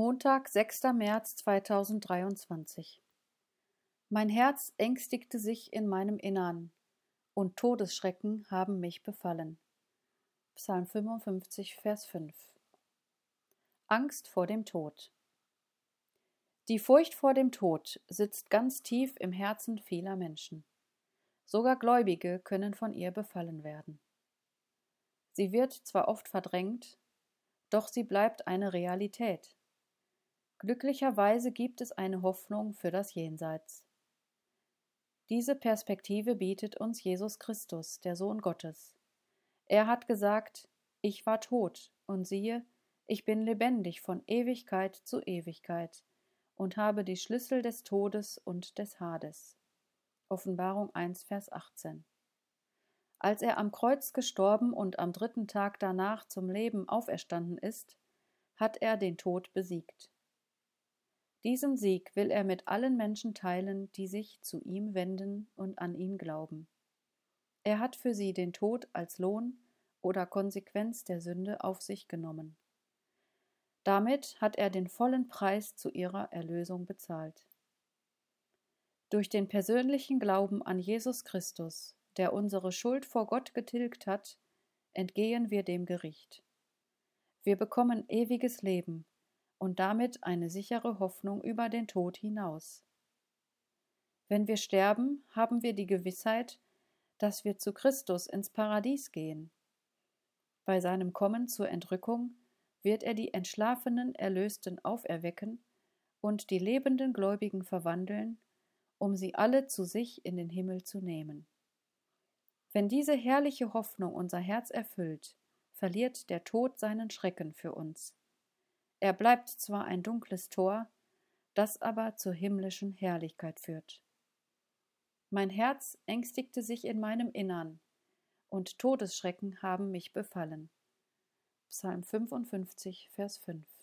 Montag, 6. März 2023 Mein Herz ängstigte sich in meinem Innern, und Todesschrecken haben mich befallen. Psalm 55, Vers 5 Angst vor dem Tod Die Furcht vor dem Tod sitzt ganz tief im Herzen vieler Menschen. Sogar Gläubige können von ihr befallen werden. Sie wird zwar oft verdrängt, doch sie bleibt eine Realität Glücklicherweise gibt es eine Hoffnung für das Jenseits. Diese Perspektive bietet uns Jesus Christus, der Sohn Gottes. Er hat gesagt, ich war tot, und siehe, ich bin lebendig von Ewigkeit zu Ewigkeit und habe die Schlüssel des Todes und des Hades. Offenbarung 1, Vers 18. Als er am Kreuz gestorben und am dritten Tag danach zum Leben auferstanden ist, hat er den Tod besiegt. Diesen Sieg will er mit allen Menschen teilen, die sich zu ihm wenden und an ihn glauben. Er hat für sie den Tod als Lohn oder Konsequenz der Sünde auf sich genommen. Damit hat er den vollen Preis zu ihrer Erlösung bezahlt. Durch den persönlichen Glauben an Jesus Christus, der unsere Schuld vor Gott getilgt hat, entgehen wir dem Gericht. Wir bekommen ewiges Leben und damit eine sichere Hoffnung über den Tod hinaus. Wenn wir sterben, haben wir die Gewissheit, dass wir zu Christus ins Paradies gehen. Bei seinem Kommen zur Entrückung wird er die entschlafenen Erlösten auferwecken und die lebenden Gläubigen verwandeln, um sie alle zu sich in den Himmel zu nehmen. Wenn diese herrliche Hoffnung unser Herz erfüllt, verliert der Tod seinen Schrecken für uns. Er bleibt zwar ein dunkles Tor, das aber zur himmlischen Herrlichkeit führt. Mein Herz ängstigte sich in meinem Innern, und Todesschrecken haben mich befallen. Psalm 55, Vers 5